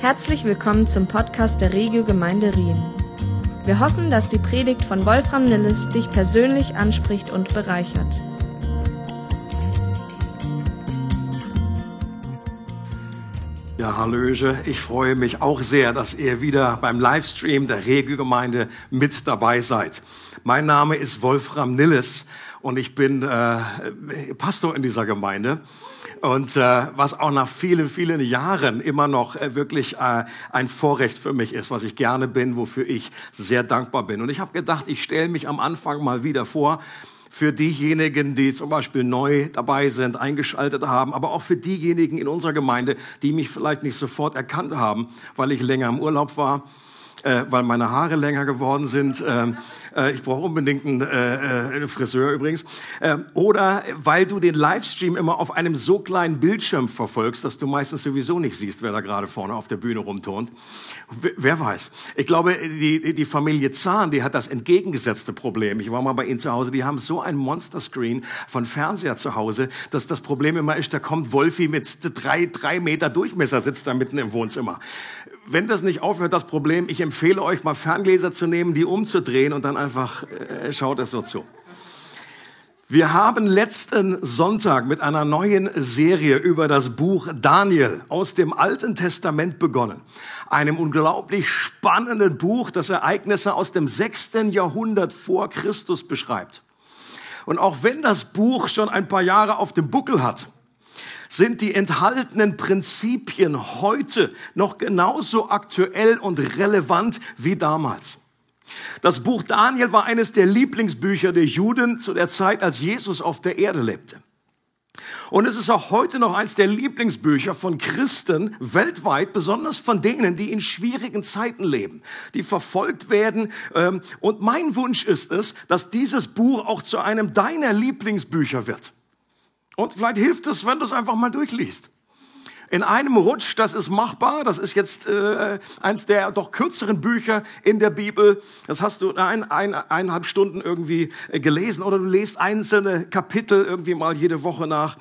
Herzlich willkommen zum Podcast der Regio Gemeinde Rien. Wir hoffen, dass die Predigt von Wolfram Nilles dich persönlich anspricht und bereichert. Ja, Hallöche. Ich freue mich auch sehr, dass ihr wieder beim Livestream der Regio Gemeinde mit dabei seid. Mein Name ist Wolfram Nilles und ich bin äh, Pastor in dieser Gemeinde. Und äh, was auch nach vielen, vielen Jahren immer noch äh, wirklich äh, ein Vorrecht für mich ist, was ich gerne bin, wofür ich sehr dankbar bin. Und ich habe gedacht, ich stelle mich am Anfang mal wieder vor, für diejenigen, die zum Beispiel neu dabei sind, eingeschaltet haben, aber auch für diejenigen in unserer Gemeinde, die mich vielleicht nicht sofort erkannt haben, weil ich länger im Urlaub war äh, weil meine Haare länger geworden sind. Ähm, äh, ich brauche unbedingt einen, äh, äh, einen Friseur übrigens. Äh, oder weil du den Livestream immer auf einem so kleinen Bildschirm verfolgst, dass du meistens sowieso nicht siehst, wer da gerade vorne auf der Bühne rumturnt. W wer weiß. Ich glaube, die, die Familie Zahn, die hat das entgegengesetzte Problem. Ich war mal bei ihnen zu Hause, die haben so ein Monsterscreen von Fernseher zu Hause, dass das Problem immer ist, da kommt Wolfi mit drei, drei Meter Durchmesser, sitzt da mitten im Wohnzimmer wenn das nicht aufhört, das Problem, ich empfehle euch mal Ferngläser zu nehmen, die umzudrehen und dann äh, schaut es so zu. Wir haben letzten Sonntag mit einer neuen Serie über das Buch Daniel aus dem Alten Testament begonnen. Einem unglaublich spannenden Buch, das Ereignisse aus dem sechsten Jahrhundert vor Christus beschreibt. Und auch wenn das Buch schon ein paar Jahre auf dem Buckel hat, sind die enthaltenen Prinzipien heute noch genauso aktuell und relevant wie damals. Das Buch Daniel war eines der Lieblingsbücher der Juden zu der Zeit, als Jesus auf der Erde lebte. Und es ist auch heute noch eines der Lieblingsbücher von Christen weltweit, besonders von denen, die in schwierigen Zeiten leben, die verfolgt werden. Ähm, und mein Wunsch ist es, dass dieses Buch auch zu einem deiner Lieblingsbücher wird. Und vielleicht hilft es, wenn du es einfach mal durchliest. In einem Rutsch, das ist machbar, das ist jetzt äh, eins der doch kürzeren Bücher in der Bibel. Das hast du ein, ein, eineinhalb Stunden irgendwie äh, gelesen oder du lest einzelne Kapitel irgendwie mal jede Woche nach.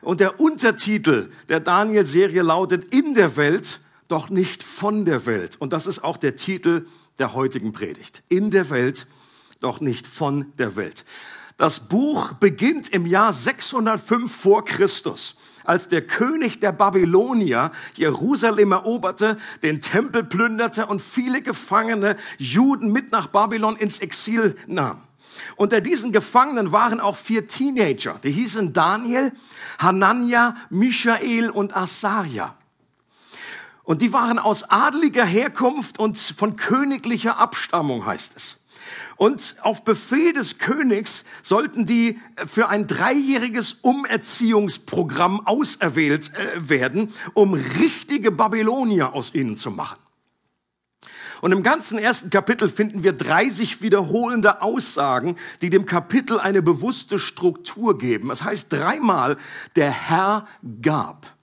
Und der Untertitel der Daniel-Serie lautet In der Welt, doch nicht von der Welt. Und das ist auch der Titel der heutigen Predigt. In der Welt, doch nicht von der Welt. Das Buch beginnt im Jahr 605 vor Christus, als der König der Babylonier Jerusalem eroberte, den Tempel plünderte und viele gefangene Juden mit nach Babylon ins Exil nahm. Unter diesen Gefangenen waren auch vier Teenager, die hießen Daniel, Hanania, Michael und Asaria. Und die waren aus adeliger Herkunft und von königlicher Abstammung, heißt es. Und auf Befehl des Königs sollten die für ein dreijähriges Umerziehungsprogramm auserwählt äh, werden, um richtige Babylonier aus ihnen zu machen. Und im ganzen ersten Kapitel finden wir 30 wiederholende Aussagen, die dem Kapitel eine bewusste Struktur geben. Das heißt dreimal, der Herr gab.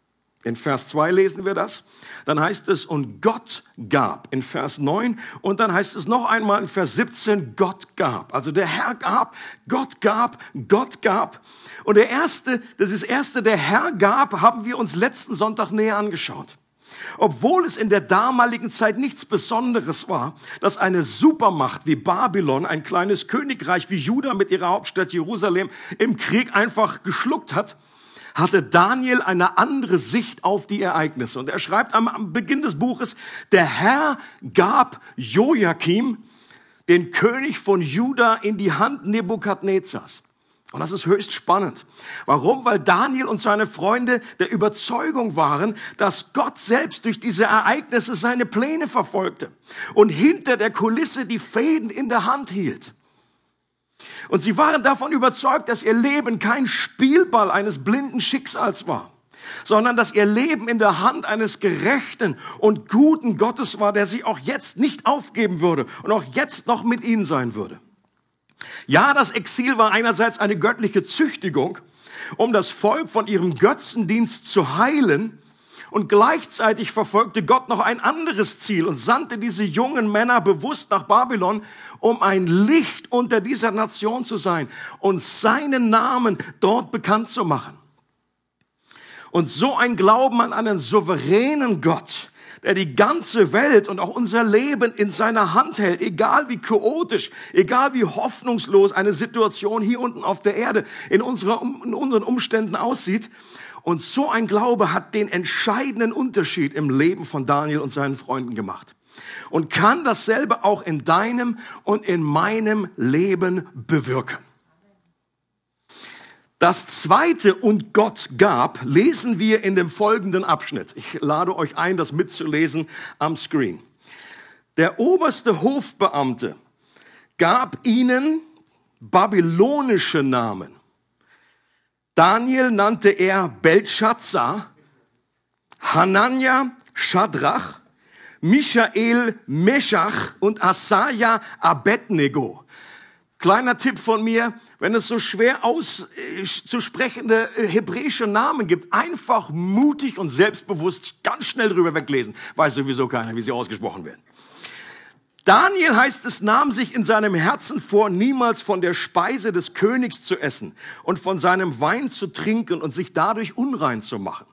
In Vers 2 lesen wir das. Dann heißt es, und Gott gab in Vers 9. Und dann heißt es noch einmal in Vers 17, Gott gab. Also der Herr gab, Gott gab, Gott gab. Und der erste, das ist erste, der Herr gab, haben wir uns letzten Sonntag näher angeschaut. Obwohl es in der damaligen Zeit nichts Besonderes war, dass eine Supermacht wie Babylon, ein kleines Königreich wie Juda mit ihrer Hauptstadt Jerusalem im Krieg einfach geschluckt hat, hatte Daniel eine andere Sicht auf die Ereignisse. Und er schreibt am, Beginn des Buches, der Herr gab Joachim, den König von Juda, in die Hand Nebukadnezars. Und das ist höchst spannend. Warum? Weil Daniel und seine Freunde der Überzeugung waren, dass Gott selbst durch diese Ereignisse seine Pläne verfolgte und hinter der Kulisse die Fäden in der Hand hielt. Und sie waren davon überzeugt, dass ihr Leben kein Spielball eines blinden Schicksals war, sondern dass ihr Leben in der Hand eines gerechten und guten Gottes war, der sie auch jetzt nicht aufgeben würde und auch jetzt noch mit ihnen sein würde. Ja, das Exil war einerseits eine göttliche Züchtigung, um das Volk von ihrem Götzendienst zu heilen, und gleichzeitig verfolgte Gott noch ein anderes Ziel und sandte diese jungen Männer bewusst nach Babylon, um ein Licht unter dieser Nation zu sein und seinen Namen dort bekannt zu machen. Und so ein Glauben an einen souveränen Gott, der die ganze Welt und auch unser Leben in seiner Hand hält, egal wie chaotisch, egal wie hoffnungslos eine Situation hier unten auf der Erde in, unserer, in unseren Umständen aussieht. Und so ein Glaube hat den entscheidenden Unterschied im Leben von Daniel und seinen Freunden gemacht. Und kann dasselbe auch in deinem und in meinem Leben bewirken. Das zweite und Gott gab, lesen wir in dem folgenden Abschnitt. Ich lade euch ein, das mitzulesen am Screen. Der oberste Hofbeamte gab ihnen babylonische Namen. Daniel nannte er Belshazzar, Hanania Shadrach, Michael Meshach und Asaja Abednego. Kleiner Tipp von mir, wenn es so schwer auszusprechende äh, hebräische Namen gibt, einfach mutig und selbstbewusst ganz schnell drüber weglesen. Weiß sowieso keiner, wie sie ausgesprochen werden. Daniel heißt es, nahm sich in seinem Herzen vor, niemals von der Speise des Königs zu essen und von seinem Wein zu trinken und sich dadurch unrein zu machen.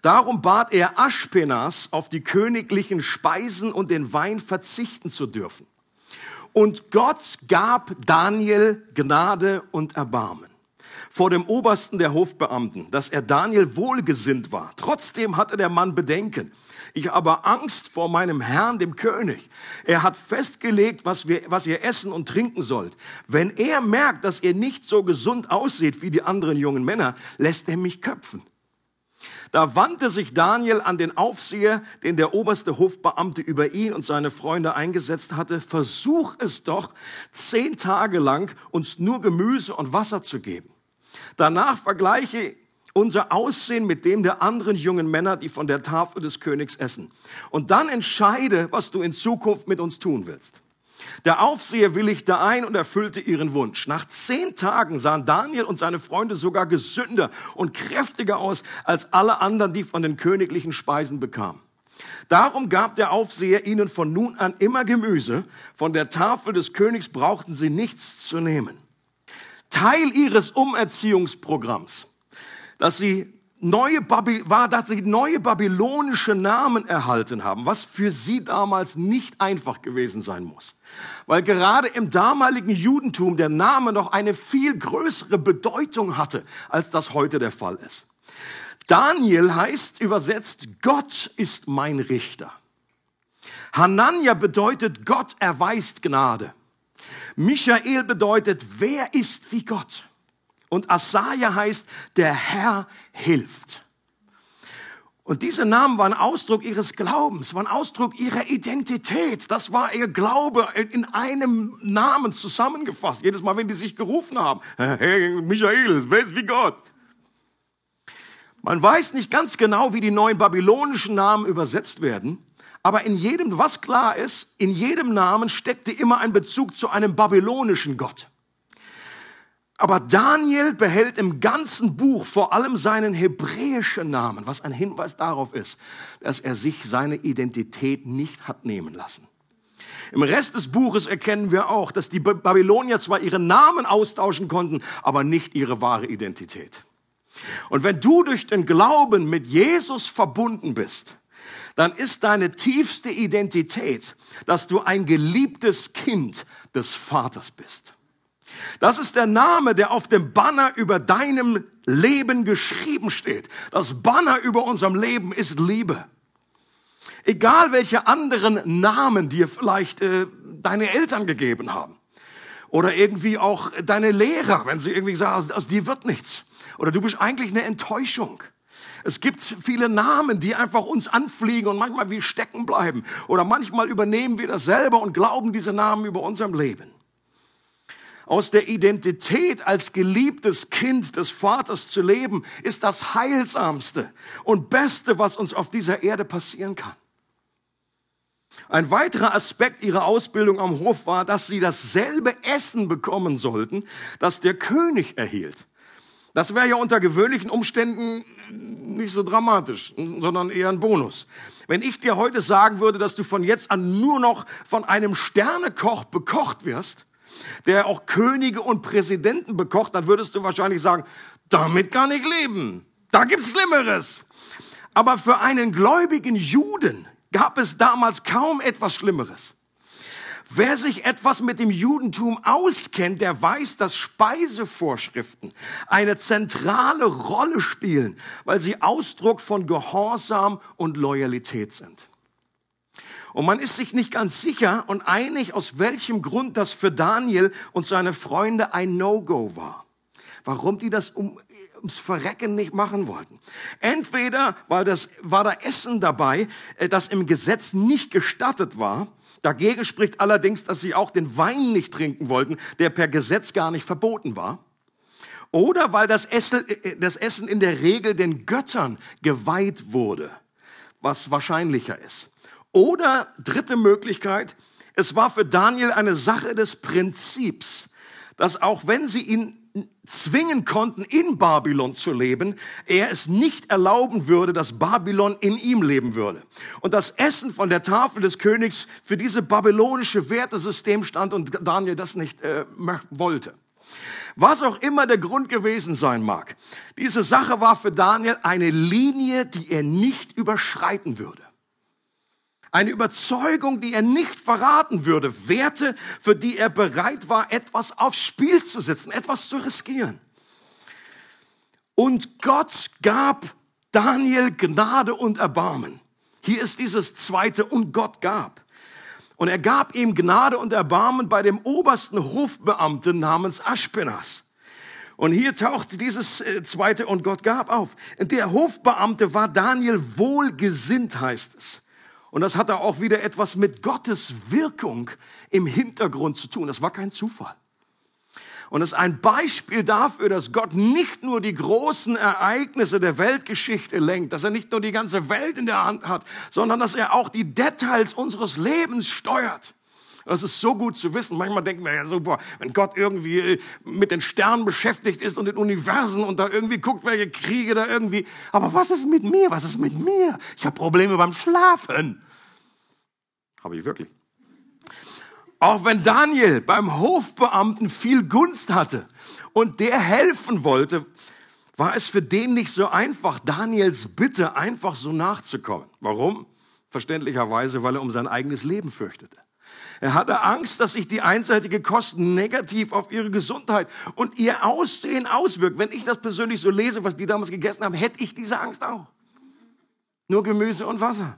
Darum bat er Aschpenas, auf die königlichen Speisen und den Wein verzichten zu dürfen. Und Gott gab Daniel Gnade und Erbarmen vor dem Obersten der Hofbeamten, dass er Daniel wohlgesinnt war. Trotzdem hatte der Mann Bedenken. Ich habe Angst vor meinem Herrn, dem König. Er hat festgelegt, was, wir, was ihr essen und trinken sollt. Wenn er merkt, dass ihr nicht so gesund aussieht wie die anderen jungen Männer, lässt er mich köpfen. Da wandte sich Daniel an den Aufseher, den der oberste Hofbeamte über ihn und seine Freunde eingesetzt hatte. Versuch es doch, zehn Tage lang uns nur Gemüse und Wasser zu geben. Danach vergleiche unser Aussehen mit dem der anderen jungen Männer, die von der Tafel des Königs essen. Und dann entscheide, was du in Zukunft mit uns tun willst. Der Aufseher willigte ein und erfüllte ihren Wunsch. Nach zehn Tagen sahen Daniel und seine Freunde sogar gesünder und kräftiger aus als alle anderen, die von den königlichen Speisen bekamen. Darum gab der Aufseher ihnen von nun an immer Gemüse. Von der Tafel des Königs brauchten sie nichts zu nehmen. Teil ihres Umerziehungsprogramms, dass sie neue Baby, war, dass sie neue babylonische Namen erhalten haben, was für sie damals nicht einfach gewesen sein muss. Weil gerade im damaligen Judentum der Name noch eine viel größere Bedeutung hatte, als das heute der Fall ist. Daniel heißt übersetzt, Gott ist mein Richter. Hanania bedeutet, Gott erweist Gnade. Michael bedeutet, wer ist wie Gott? Und Asaja heißt, der Herr hilft. Und diese Namen waren Ausdruck ihres Glaubens, waren Ausdruck ihrer Identität. Das war ihr Glaube in einem Namen zusammengefasst. Jedes Mal, wenn die sich gerufen haben, hey, Michael, wer ist wie Gott? Man weiß nicht ganz genau, wie die neuen babylonischen Namen übersetzt werden. Aber in jedem, was klar ist, in jedem Namen steckte immer ein Bezug zu einem babylonischen Gott. Aber Daniel behält im ganzen Buch vor allem seinen hebräischen Namen, was ein Hinweis darauf ist, dass er sich seine Identität nicht hat nehmen lassen. Im Rest des Buches erkennen wir auch, dass die Babylonier zwar ihren Namen austauschen konnten, aber nicht ihre wahre Identität. Und wenn du durch den Glauben mit Jesus verbunden bist, dann ist deine tiefste Identität, dass du ein geliebtes Kind des Vaters bist. Das ist der Name, der auf dem Banner über deinem Leben geschrieben steht. Das Banner über unserem Leben ist Liebe. Egal welche anderen Namen dir vielleicht äh, deine Eltern gegeben haben. Oder irgendwie auch deine Lehrer, wenn sie irgendwie sagen, aus, aus dir wird nichts. Oder du bist eigentlich eine Enttäuschung. Es gibt viele Namen, die einfach uns anfliegen und manchmal wie stecken bleiben. Oder manchmal übernehmen wir das selber und glauben diese Namen über unserem Leben aus der Identität als geliebtes Kind des Vaters zu leben, ist das Heilsamste und Beste, was uns auf dieser Erde passieren kann. Ein weiterer Aspekt ihrer Ausbildung am Hof war, dass sie dasselbe Essen bekommen sollten, das der König erhielt. Das wäre ja unter gewöhnlichen Umständen nicht so dramatisch, sondern eher ein Bonus. Wenn ich dir heute sagen würde, dass du von jetzt an nur noch von einem Sternekoch bekocht wirst, der auch Könige und Präsidenten bekocht, dann würdest du wahrscheinlich sagen, damit kann ich leben. Da gibt's Schlimmeres. Aber für einen gläubigen Juden gab es damals kaum etwas Schlimmeres. Wer sich etwas mit dem Judentum auskennt, der weiß, dass Speisevorschriften eine zentrale Rolle spielen, weil sie Ausdruck von Gehorsam und Loyalität sind. Und man ist sich nicht ganz sicher und einig, aus welchem Grund das für Daniel und seine Freunde ein No-Go war. Warum die das um, ums Verrecken nicht machen wollten. Entweder weil das, war da Essen dabei, äh, das im Gesetz nicht gestattet war. Dagegen spricht allerdings, dass sie auch den Wein nicht trinken wollten, der per Gesetz gar nicht verboten war. Oder weil das Essen, äh, das Essen in der Regel den Göttern geweiht wurde, was wahrscheinlicher ist. Oder dritte Möglichkeit, es war für Daniel eine Sache des Prinzips, dass auch wenn sie ihn zwingen konnten, in Babylon zu leben, er es nicht erlauben würde, dass Babylon in ihm leben würde. Und das Essen von der Tafel des Königs für diese babylonische Wertesystem stand und Daniel das nicht äh, wollte. Was auch immer der Grund gewesen sein mag, diese Sache war für Daniel eine Linie, die er nicht überschreiten würde. Eine Überzeugung, die er nicht verraten würde. Werte, für die er bereit war, etwas aufs Spiel zu setzen, etwas zu riskieren. Und Gott gab Daniel Gnade und Erbarmen. Hier ist dieses zweite und Gott gab. Und er gab ihm Gnade und Erbarmen bei dem obersten Hofbeamten namens Aschpenas. Und hier taucht dieses äh, zweite und Gott gab auf. Der Hofbeamte war Daniel wohlgesinnt, heißt es. Und das hatte auch wieder etwas mit Gottes Wirkung im Hintergrund zu tun. Das war kein Zufall. Und es ist ein Beispiel dafür, dass Gott nicht nur die großen Ereignisse der Weltgeschichte lenkt, dass er nicht nur die ganze Welt in der Hand hat, sondern dass er auch die Details unseres Lebens steuert. Das ist so gut zu wissen. Manchmal denken wir ja super, wenn Gott irgendwie mit den Sternen beschäftigt ist und den Universen und da irgendwie guckt, welche Kriege da irgendwie. Aber was ist mit mir? Was ist mit mir? Ich habe Probleme beim Schlafen. Habe ich wirklich. Auch wenn Daniel beim Hofbeamten viel Gunst hatte und der helfen wollte, war es für den nicht so einfach, Daniels Bitte einfach so nachzukommen. Warum? Verständlicherweise, weil er um sein eigenes Leben fürchtete. Er hatte Angst, dass sich die einseitige Kosten negativ auf ihre Gesundheit und ihr Aussehen auswirkt. Wenn ich das persönlich so lese, was die damals gegessen haben, hätte ich diese Angst auch. Nur Gemüse und Wasser.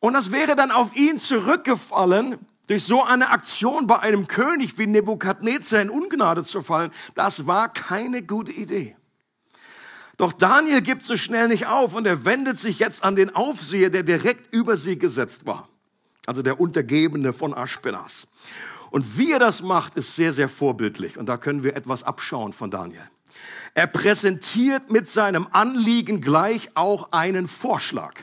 Und das wäre dann auf ihn zurückgefallen, durch so eine Aktion bei einem König wie Nebukadnezar in Ungnade zu fallen. Das war keine gute Idee. Doch Daniel gibt so schnell nicht auf und er wendet sich jetzt an den Aufseher, der direkt über sie gesetzt war also der Untergebene von Aschpenas. Und wie er das macht, ist sehr, sehr vorbildlich. Und da können wir etwas abschauen von Daniel. Er präsentiert mit seinem Anliegen gleich auch einen Vorschlag.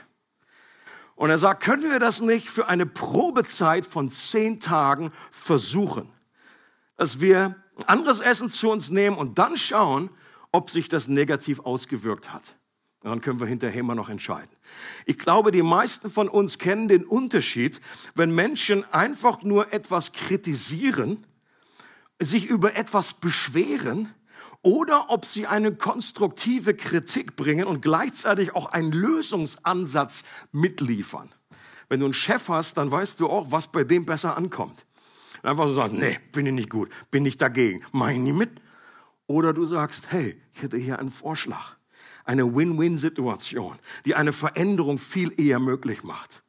Und er sagt, können wir das nicht für eine Probezeit von zehn Tagen versuchen? Dass wir anderes Essen zu uns nehmen und dann schauen, ob sich das negativ ausgewirkt hat. Dann können wir hinterher immer noch entscheiden. Ich glaube, die meisten von uns kennen den Unterschied, wenn Menschen einfach nur etwas kritisieren, sich über etwas beschweren oder ob sie eine konstruktive Kritik bringen und gleichzeitig auch einen Lösungsansatz mitliefern. Wenn du einen Chef hast, dann weißt du auch, was bei dem besser ankommt. Einfach so sagen, nee, bin ich nicht gut, bin ich dagegen, mach ich nie mit. Oder du sagst, hey, ich hätte hier einen Vorschlag eine Win-Win-Situation, die eine Veränderung viel eher möglich macht.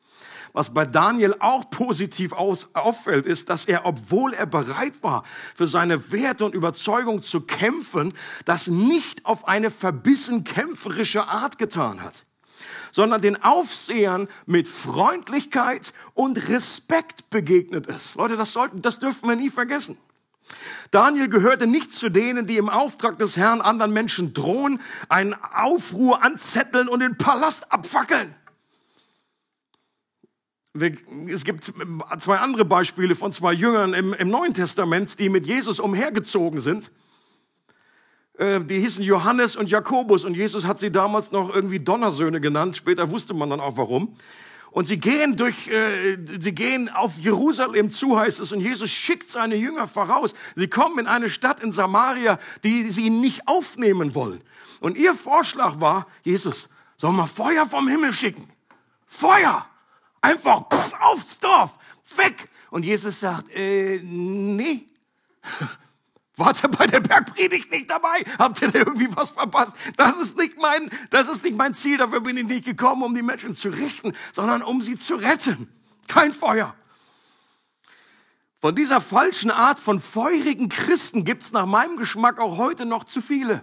Was bei Daniel auch positiv aus, auffällt, ist, dass er, obwohl er bereit war, für seine Werte und Überzeugung zu kämpfen, das nicht auf eine verbissen kämpferische Art getan hat, sondern den Aufsehern mit Freundlichkeit und Respekt begegnet ist. Leute, das sollten, das dürfen wir nie vergessen. Daniel gehörte nicht zu denen, die im Auftrag des Herrn anderen Menschen drohen, einen Aufruhr anzetteln und den Palast abfackeln. Es gibt zwei andere Beispiele von zwei Jüngern im, im Neuen Testament, die mit Jesus umhergezogen sind. Äh, die hießen Johannes und Jakobus und Jesus hat sie damals noch irgendwie Donnersöhne genannt. Später wusste man dann auch warum. Und sie gehen durch, äh, sie gehen auf Jerusalem zu, heißt es. Und Jesus schickt seine Jünger voraus. Sie kommen in eine Stadt in Samaria, die sie nicht aufnehmen wollen. Und ihr Vorschlag war, Jesus, soll mal Feuer vom Himmel schicken? Feuer! Einfach pff, aufs Dorf, weg! Und Jesus sagt, äh, nee. Wart ihr bei der Bergpredigt nicht dabei? Habt ihr da irgendwie was verpasst? Das ist nicht mein, das ist nicht mein Ziel. Dafür bin ich nicht gekommen, um die Menschen zu richten, sondern um sie zu retten. Kein Feuer. Von dieser falschen Art von feurigen Christen gibt's nach meinem Geschmack auch heute noch zu viele,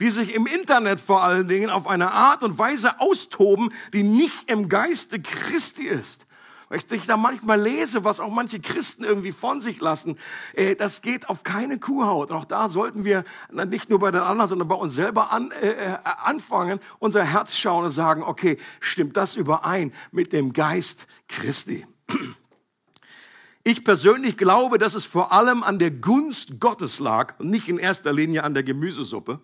die sich im Internet vor allen Dingen auf eine Art und Weise austoben, die nicht im Geiste Christi ist. Weil ich da manchmal lese, was auch manche Christen irgendwie von sich lassen, äh, das geht auf keine Kuhhaut. Und auch da sollten wir nicht nur bei den anderen, sondern bei uns selber an, äh, äh anfangen, unser Herz schauen und sagen, okay, stimmt das überein mit dem Geist Christi? Ich persönlich glaube, dass es vor allem an der Gunst Gottes lag und nicht in erster Linie an der Gemüsesuppe,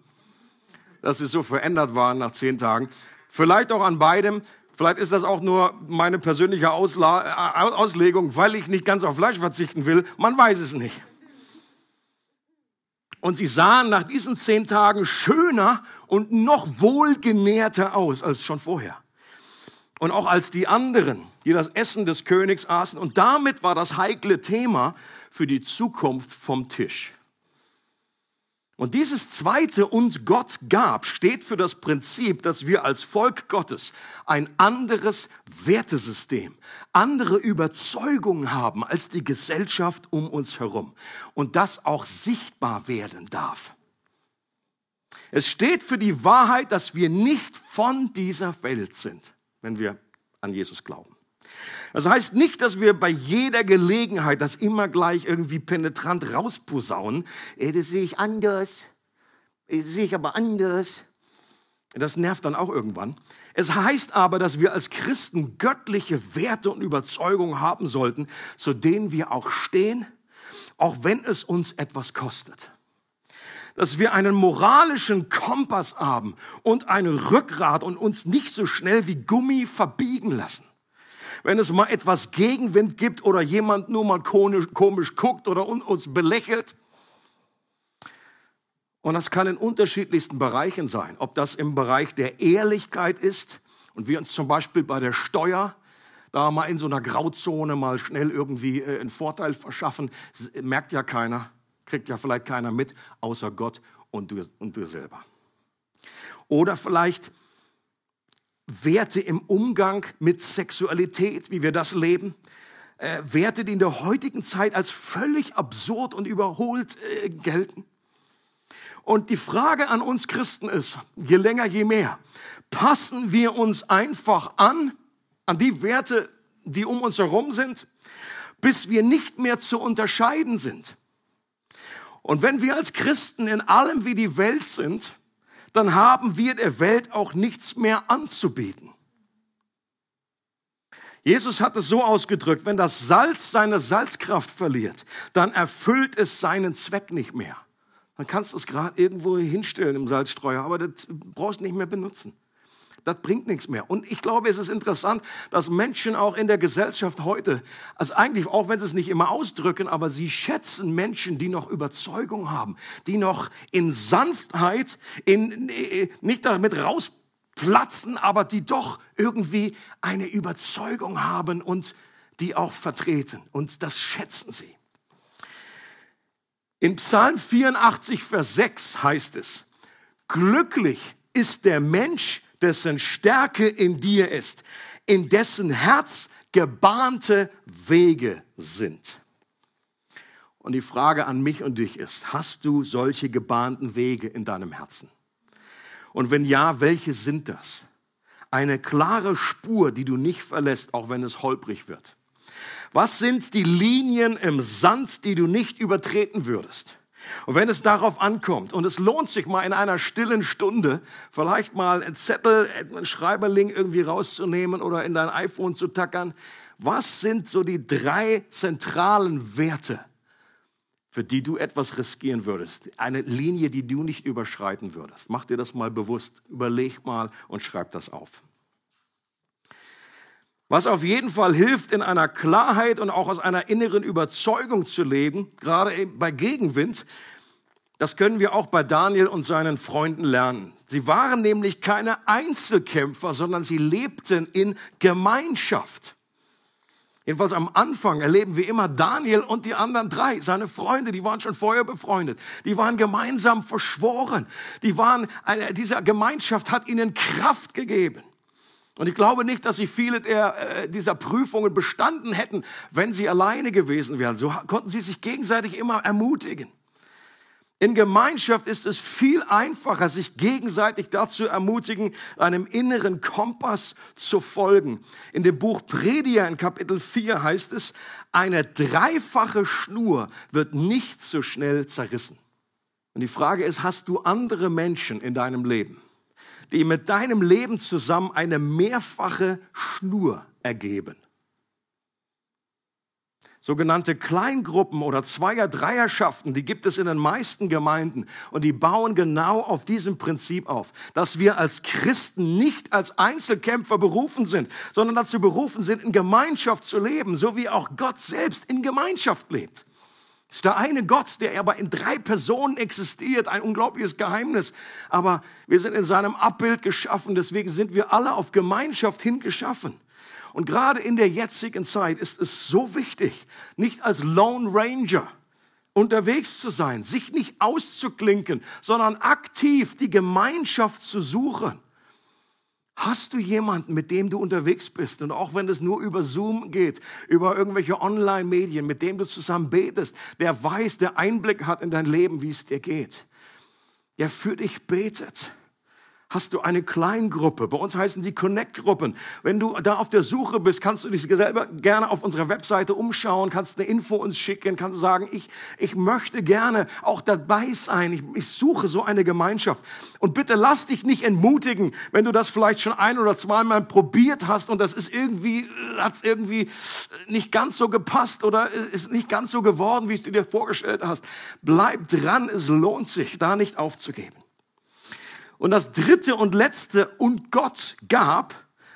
dass sie so verändert waren nach zehn Tagen. Vielleicht auch an beidem. Vielleicht ist das auch nur meine persönliche Ausla äh, Auslegung, weil ich nicht ganz auf Fleisch verzichten will. Man weiß es nicht. Und sie sahen nach diesen zehn Tagen schöner und noch wohlgenährter aus als schon vorher und auch als die anderen, die das Essen des Königs aßen. Und damit war das heikle Thema für die Zukunft vom Tisch. Und dieses zweite und Gott gab steht für das Prinzip, dass wir als Volk Gottes ein anderes Wertesystem, andere Überzeugungen haben als die Gesellschaft um uns herum und das auch sichtbar werden darf. Es steht für die Wahrheit, dass wir nicht von dieser Welt sind wenn wir an Jesus glauben. Das heißt nicht, dass wir bei jeder Gelegenheit das immer gleich irgendwie penetrant rausposaunen. Ey, das sehe ich anders. Das sehe ich aber anders. Das nervt dann auch irgendwann. Es heißt aber, dass wir als Christen göttliche Werte und Überzeugungen haben sollten, zu denen wir auch stehen, auch wenn es uns etwas kostet dass wir einen moralischen Kompass haben und ein Rückgrat und uns nicht so schnell wie Gummi verbiegen lassen. Wenn es mal etwas Gegenwind gibt oder jemand nur mal komisch, komisch guckt oder uns belächelt. Und das kann in unterschiedlichsten Bereichen sein. Ob das im Bereich der Ehrlichkeit ist und wir uns zum Beispiel bei der Steuer da mal in so einer Grauzone mal schnell irgendwie äh, einen Vorteil verschaffen, merkt ja keiner. Kriegt ja vielleicht keiner mit, außer Gott und du, und du selber. Oder vielleicht Werte im Umgang mit Sexualität, wie wir das leben. Äh, Werte, die in der heutigen Zeit als völlig absurd und überholt äh, gelten. Und die Frage an uns Christen ist, je länger, je mehr, passen wir uns einfach an, an die Werte, die um uns herum sind, bis wir nicht mehr zu unterscheiden sind. Und wenn wir als Christen in allem wie die Welt sind, dann haben wir der Welt auch nichts mehr anzubieten. Jesus hat es so ausgedrückt, wenn das Salz seine Salzkraft verliert, dann erfüllt es seinen Zweck nicht mehr. Dann kannst du es gerade irgendwo hinstellen im Salzstreuer, aber das brauchst du nicht mehr benutzen das bringt nichts mehr. Und ich glaube, es ist interessant, dass Menschen auch in der Gesellschaft heute, also eigentlich, auch wenn sie es nicht immer ausdrücken, aber sie schätzen Menschen, die noch Überzeugung haben, die noch in Sanftheit, in, nicht damit rausplatzen, aber die doch irgendwie eine Überzeugung haben und die auch vertreten. Und das schätzen sie. In Psalm 84, Vers 6 heißt es, glücklich ist der Mensch, dessen Stärke in dir ist, in dessen Herz gebahnte Wege sind. Und die Frage an mich und dich ist, hast du solche gebahnten Wege in deinem Herzen? Und wenn ja, welche sind das? Eine klare Spur, die du nicht verlässt, auch wenn es holprig wird. Was sind die Linien im Sand, die du nicht übertreten würdest? Und wenn es darauf ankommt, und es lohnt sich mal in einer stillen Stunde, vielleicht mal einen Zettel, einen Schreiberling irgendwie rauszunehmen oder in dein iPhone zu tackern, was sind so die drei zentralen Werte, für die du etwas riskieren würdest? Eine Linie, die du nicht überschreiten würdest. Mach dir das mal bewusst, überleg mal und schreib das auf. Was auf jeden Fall hilft, in einer Klarheit und auch aus einer inneren Überzeugung zu leben, gerade bei Gegenwind, Das können wir auch bei Daniel und seinen Freunden lernen. Sie waren nämlich keine Einzelkämpfer, sondern sie lebten in Gemeinschaft. Jedenfalls am Anfang erleben wir immer Daniel und die anderen drei, seine Freunde, die waren schon vorher befreundet. Die waren gemeinsam verschworen. Die waren, eine, diese Gemeinschaft hat ihnen Kraft gegeben. Und ich glaube nicht, dass sie viele der, äh, dieser Prüfungen bestanden hätten, wenn sie alleine gewesen wären. So konnten sie sich gegenseitig immer ermutigen. In Gemeinschaft ist es viel einfacher, sich gegenseitig dazu ermutigen, einem inneren Kompass zu folgen. In dem Buch Prediger in Kapitel 4 heißt es, eine dreifache Schnur wird nicht so schnell zerrissen. Und die Frage ist, hast du andere Menschen in deinem Leben, die mit deinem Leben zusammen eine mehrfache Schnur ergeben? Sogenannte Kleingruppen oder Zweier-, Dreierschaften, die gibt es in den meisten Gemeinden und die bauen genau auf diesem Prinzip auf, dass wir als Christen nicht als Einzelkämpfer berufen sind, sondern dazu berufen sind, in Gemeinschaft zu leben, so wie auch Gott selbst in Gemeinschaft lebt. Ist der eine Gott, der aber in drei Personen existiert, ein unglaubliches Geheimnis. Aber wir sind in seinem Abbild geschaffen, deswegen sind wir alle auf Gemeinschaft hingeschaffen. Und gerade in der jetzigen Zeit ist es so wichtig, nicht als Lone Ranger unterwegs zu sein, sich nicht auszuklinken, sondern aktiv die Gemeinschaft zu suchen. Hast du jemanden, mit dem du unterwegs bist? Und auch wenn es nur über Zoom geht, über irgendwelche Online-Medien, mit dem du zusammen betest, der weiß, der Einblick hat in dein Leben, wie es dir geht, der für dich betet hast du eine Kleingruppe. Bei uns heißen sie Connect-Gruppen. Wenn du da auf der Suche bist, kannst du dich selber gerne auf unserer Webseite umschauen, kannst eine Info uns schicken, kannst sagen, ich, ich möchte gerne auch dabei sein. Ich, ich suche so eine Gemeinschaft. Und bitte lass dich nicht entmutigen, wenn du das vielleicht schon ein oder zweimal probiert hast und das ist irgendwie, hat's irgendwie nicht ganz so gepasst oder ist nicht ganz so geworden, wie es du dir vorgestellt hast. Bleib dran, es lohnt sich, da nicht aufzugeben. Und das dritte und letzte und Gott gab,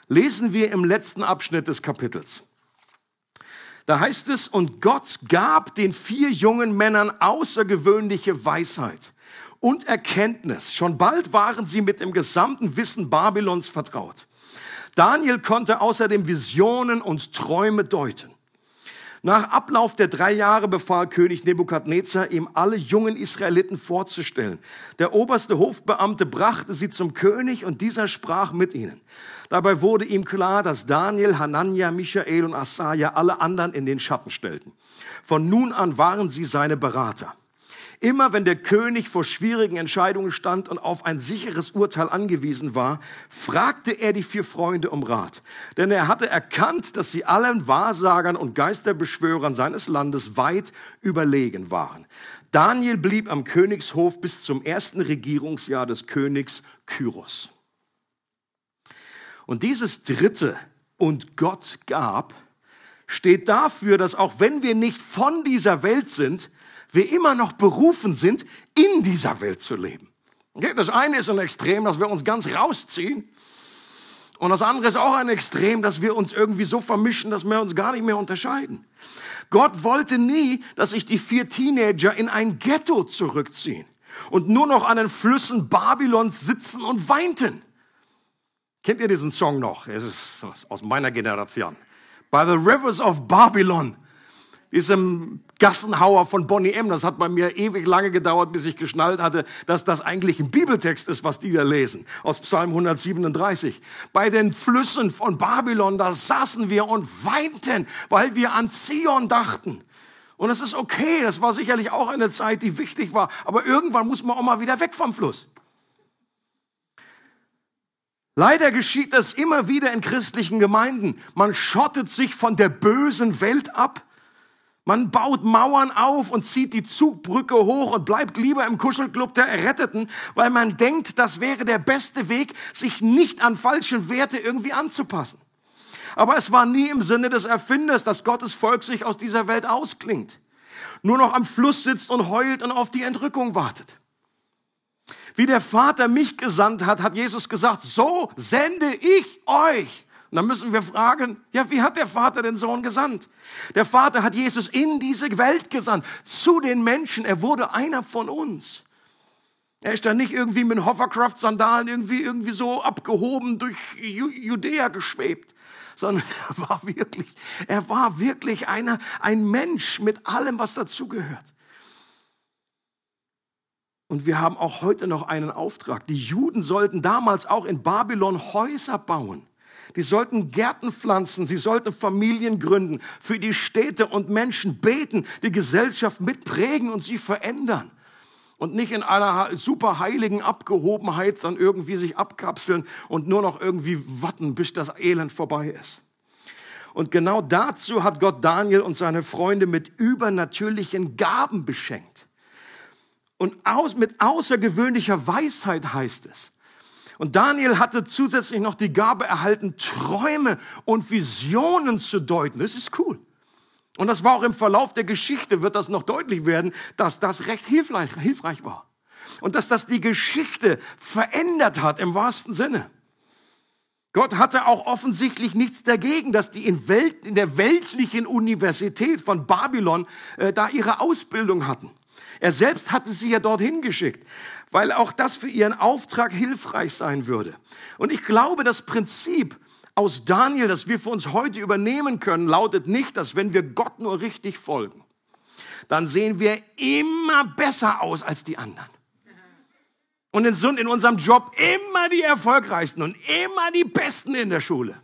lesen wir im letzten Abschnitt des Kapitels. Da heißt es, und Gott gab den vier jungen Männern außergewöhnliche Weisheit und Erkenntnis. Schon bald waren sie mit dem gesamten Wissen Babylons vertraut. Daniel konnte außerdem Visionen und Träume deuten. Nach Ablauf der drei Jahre befahl König Nebukadnezar, ihm alle jungen Israeliten vorzustellen. Der oberste Hofbeamte brachte sie zum König und dieser sprach mit ihnen. Dabei wurde ihm klar, dass Daniel, Hanania, Michael und Asaja alle anderen in den Schatten stellten. Von nun an waren sie seine Berater. Immer wenn der König vor schwierigen Entscheidungen stand und auf ein sicheres Urteil angewiesen war, fragte er die vier Freunde um Rat. Denn er hatte erkannt, dass sie allen Wahrsagern und Geisterbeschwörern seines Landes weit überlegen waren. Daniel blieb am Königshof bis zum ersten Regierungsjahr des Königs Kyros. Und dieses dritte und Gott gab, steht dafür, dass auch wenn wir nicht von dieser Welt sind, wir immer noch berufen sind, in dieser Welt zu leben. Okay? Das eine ist ein Extrem, dass wir uns ganz rausziehen. Und das andere ist auch ein Extrem, dass wir uns irgendwie so vermischen, dass wir uns gar nicht mehr unterscheiden. Gott wollte nie, dass sich die vier Teenager in ein Ghetto zurückziehen und nur noch an den Flüssen Babylons sitzen und weinten. Kennt ihr diesen Song noch? Es ist aus meiner Generation. By the rivers of Babylon diesem Gassenhauer von Bonnie M. Das hat bei mir ewig lange gedauert, bis ich geschnallt hatte, dass das eigentlich ein Bibeltext ist, was die da lesen, aus Psalm 137. Bei den Flüssen von Babylon, da saßen wir und weinten, weil wir an Zion dachten. Und das ist okay, das war sicherlich auch eine Zeit, die wichtig war, aber irgendwann muss man auch mal wieder weg vom Fluss. Leider geschieht das immer wieder in christlichen Gemeinden. Man schottet sich von der bösen Welt ab man baut Mauern auf und zieht die Zugbrücke hoch und bleibt lieber im Kuschelclub der Erretteten, weil man denkt, das wäre der beste Weg, sich nicht an falsche Werte irgendwie anzupassen. Aber es war nie im Sinne des Erfinders, dass Gottes Volk sich aus dieser Welt ausklingt. Nur noch am Fluss sitzt und heult und auf die Entrückung wartet. Wie der Vater mich gesandt hat, hat Jesus gesagt, so sende ich euch. Und dann müssen wir fragen, ja, wie hat der Vater den Sohn gesandt? Der Vater hat Jesus in diese Welt gesandt, zu den Menschen. Er wurde einer von uns. Er ist da nicht irgendwie mit Hovercraft-Sandalen irgendwie, irgendwie so abgehoben durch Judäa geschwebt, sondern er war wirklich, er war wirklich einer, ein Mensch mit allem, was dazugehört. Und wir haben auch heute noch einen Auftrag. Die Juden sollten damals auch in Babylon Häuser bauen. Die sollten Gärten pflanzen, sie sollten Familien gründen, für die Städte und Menschen beten, die Gesellschaft mitprägen und sie verändern. Und nicht in einer super heiligen Abgehobenheit dann irgendwie sich abkapseln und nur noch irgendwie warten, bis das Elend vorbei ist. Und genau dazu hat Gott Daniel und seine Freunde mit übernatürlichen Gaben beschenkt. Und aus, mit außergewöhnlicher Weisheit heißt es. Und Daniel hatte zusätzlich noch die Gabe erhalten, Träume und Visionen zu deuten. Das ist cool. Und das war auch im Verlauf der Geschichte, wird das noch deutlich werden, dass das recht hilfreich, hilfreich war. Und dass das die Geschichte verändert hat im wahrsten Sinne. Gott hatte auch offensichtlich nichts dagegen, dass die in, Welt, in der weltlichen Universität von Babylon äh, da ihre Ausbildung hatten. Er selbst hatte sie ja dorthin geschickt, weil auch das für ihren Auftrag hilfreich sein würde. Und ich glaube, das Prinzip aus Daniel, das wir für uns heute übernehmen können, lautet nicht, dass wenn wir Gott nur richtig folgen, dann sehen wir immer besser aus als die anderen. Und sind in unserem Job immer die erfolgreichsten und immer die Besten in der Schule.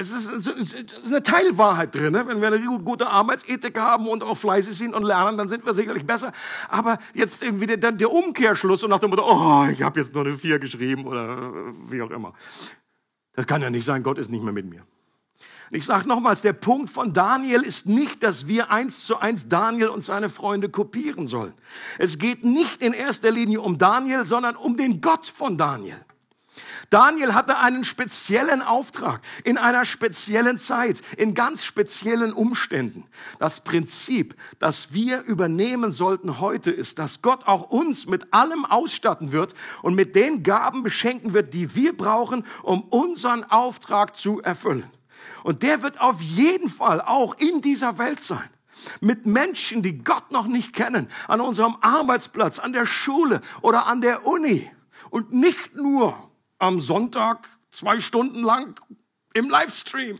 Es ist eine Teilwahrheit drin. Ne? Wenn wir eine gute Arbeitsethik haben und auch fleißig sind und lernen, dann sind wir sicherlich besser. Aber jetzt irgendwie der, der Umkehrschluss und nach dem Motto, oh, ich habe jetzt nur eine Vier geschrieben oder wie auch immer. Das kann ja nicht sein, Gott ist nicht mehr mit mir. Ich sage nochmals, der Punkt von Daniel ist nicht, dass wir eins zu eins Daniel und seine Freunde kopieren sollen. Es geht nicht in erster Linie um Daniel, sondern um den Gott von Daniel. Daniel hatte einen speziellen Auftrag in einer speziellen Zeit, in ganz speziellen Umständen. Das Prinzip, das wir übernehmen sollten heute, ist, dass Gott auch uns mit allem ausstatten wird und mit den Gaben beschenken wird, die wir brauchen, um unseren Auftrag zu erfüllen. Und der wird auf jeden Fall auch in dieser Welt sein mit Menschen, die Gott noch nicht kennen, an unserem Arbeitsplatz, an der Schule oder an der Uni. Und nicht nur am Sonntag zwei Stunden lang im Livestream.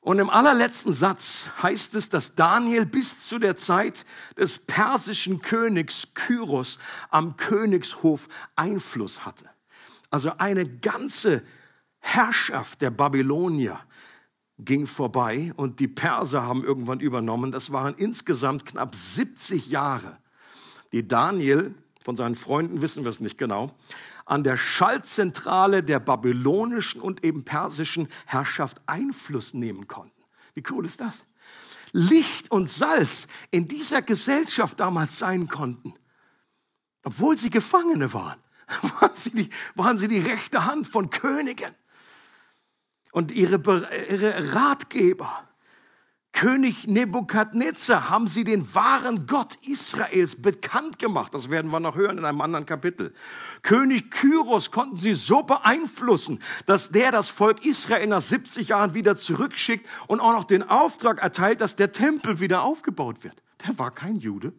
Und im allerletzten Satz heißt es, dass Daniel bis zu der Zeit des persischen Königs Kyros am Königshof Einfluss hatte. Also eine ganze Herrschaft der Babylonier ging vorbei und die Perser haben irgendwann übernommen. Das waren insgesamt knapp 70 Jahre, die Daniel, von seinen Freunden wissen wir es nicht genau, an der Schaltzentrale der babylonischen und eben persischen Herrschaft Einfluss nehmen konnten. Wie cool ist das? Licht und Salz in dieser Gesellschaft damals sein konnten, obwohl sie Gefangene waren, waren sie die, waren sie die rechte Hand von Königen und ihre, ihre Ratgeber König Nebukadnezar haben sie den wahren Gott Israels bekannt gemacht. Das werden wir noch hören in einem anderen Kapitel. König Kyros konnten sie so beeinflussen, dass der das Volk Israel nach 70 Jahren wieder zurückschickt und auch noch den Auftrag erteilt, dass der Tempel wieder aufgebaut wird. Der war kein Jude.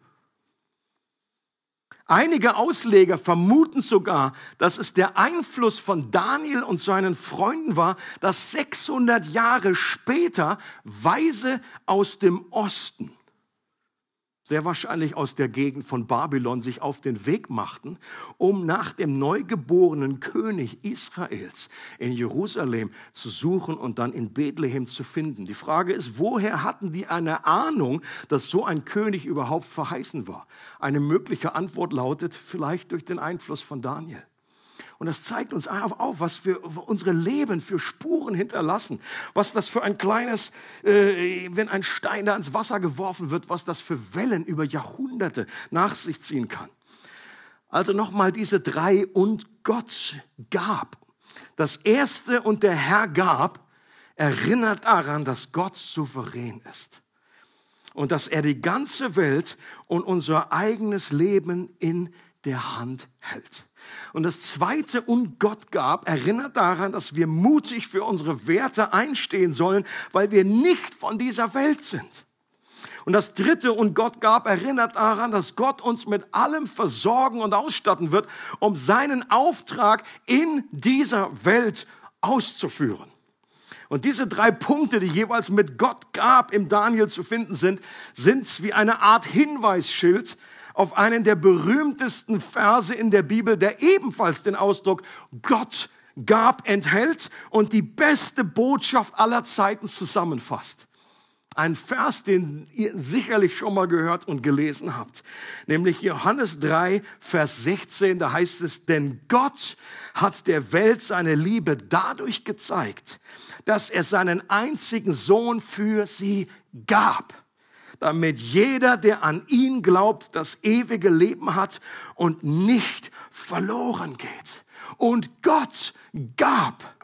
Einige Ausleger vermuten sogar, dass es der Einfluss von Daniel und seinen Freunden war, dass 600 Jahre später Weise aus dem Osten sehr wahrscheinlich aus der Gegend von Babylon, sich auf den Weg machten, um nach dem neugeborenen König Israels in Jerusalem zu suchen und dann in Bethlehem zu finden. Die Frage ist, woher hatten die eine Ahnung, dass so ein König überhaupt verheißen war? Eine mögliche Antwort lautet, vielleicht durch den Einfluss von Daniel. Und das zeigt uns auf, was wir unsere Leben für Spuren hinterlassen. Was das für ein kleines, äh, wenn ein Stein da ins Wasser geworfen wird, was das für Wellen über Jahrhunderte nach sich ziehen kann. Also nochmal diese drei und Gott gab. Das erste und der Herr gab, erinnert daran, dass Gott souverän ist und dass er die ganze Welt und unser eigenes Leben in der Hand hält. Und das zweite und Gott gab erinnert daran, dass wir mutig für unsere Werte einstehen sollen, weil wir nicht von dieser Welt sind. Und das dritte, und Gott gab, erinnert daran, dass Gott uns mit allem versorgen und ausstatten wird, um seinen Auftrag in dieser Welt auszuführen. Und diese drei Punkte, die jeweils mit Gott gab im Daniel zu finden sind, sind wie eine Art Hinweisschild auf einen der berühmtesten Verse in der Bibel, der ebenfalls den Ausdruck Gott gab enthält und die beste Botschaft aller Zeiten zusammenfasst. Ein Vers, den ihr sicherlich schon mal gehört und gelesen habt, nämlich Johannes 3, Vers 16, da heißt es, denn Gott hat der Welt seine Liebe dadurch gezeigt, dass er seinen einzigen Sohn für sie gab, damit jeder, der an ihn glaubt, das ewige Leben hat und nicht verloren geht. Und Gott gab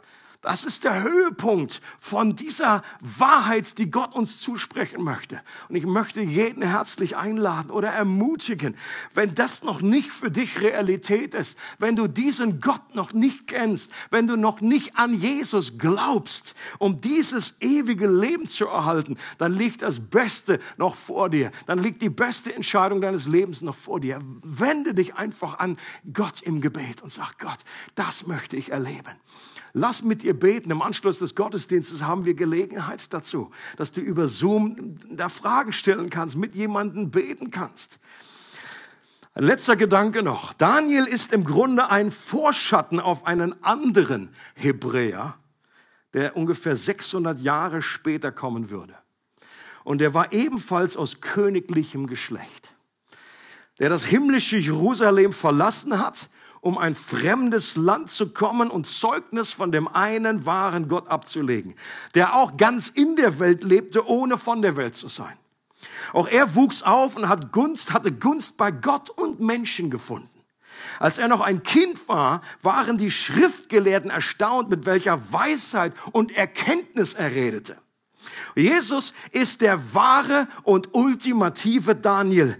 das ist der Höhepunkt von dieser Wahrheit, die Gott uns zusprechen möchte. Und ich möchte jeden herzlich einladen oder ermutigen, wenn das noch nicht für dich Realität ist, wenn du diesen Gott noch nicht kennst, wenn du noch nicht an Jesus glaubst, um dieses ewige Leben zu erhalten, dann liegt das Beste noch vor dir. Dann liegt die beste Entscheidung deines Lebens noch vor dir. Wende dich einfach an Gott im Gebet und sag, Gott, das möchte ich erleben. Lass mit ihr beten. Im Anschluss des Gottesdienstes haben wir Gelegenheit dazu, dass du über Zoom da Fragen stellen kannst, mit jemandem beten kannst. Ein letzter Gedanke noch. Daniel ist im Grunde ein Vorschatten auf einen anderen Hebräer, der ungefähr 600 Jahre später kommen würde. Und der war ebenfalls aus königlichem Geschlecht, der das himmlische Jerusalem verlassen hat um ein fremdes Land zu kommen und Zeugnis von dem einen wahren Gott abzulegen, der auch ganz in der Welt lebte, ohne von der Welt zu sein. Auch er wuchs auf und hat Gunst, hatte Gunst bei Gott und Menschen gefunden. Als er noch ein Kind war, waren die Schriftgelehrten erstaunt, mit welcher Weisheit und Erkenntnis er redete. Jesus ist der wahre und ultimative Daniel,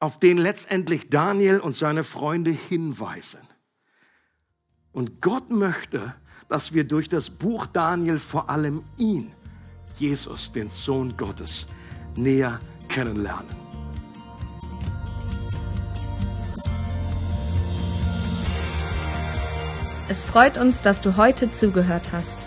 auf den letztendlich Daniel und seine Freunde hinweisen. Und Gott möchte, dass wir durch das Buch Daniel vor allem ihn, Jesus, den Sohn Gottes, näher kennenlernen. Es freut uns, dass du heute zugehört hast.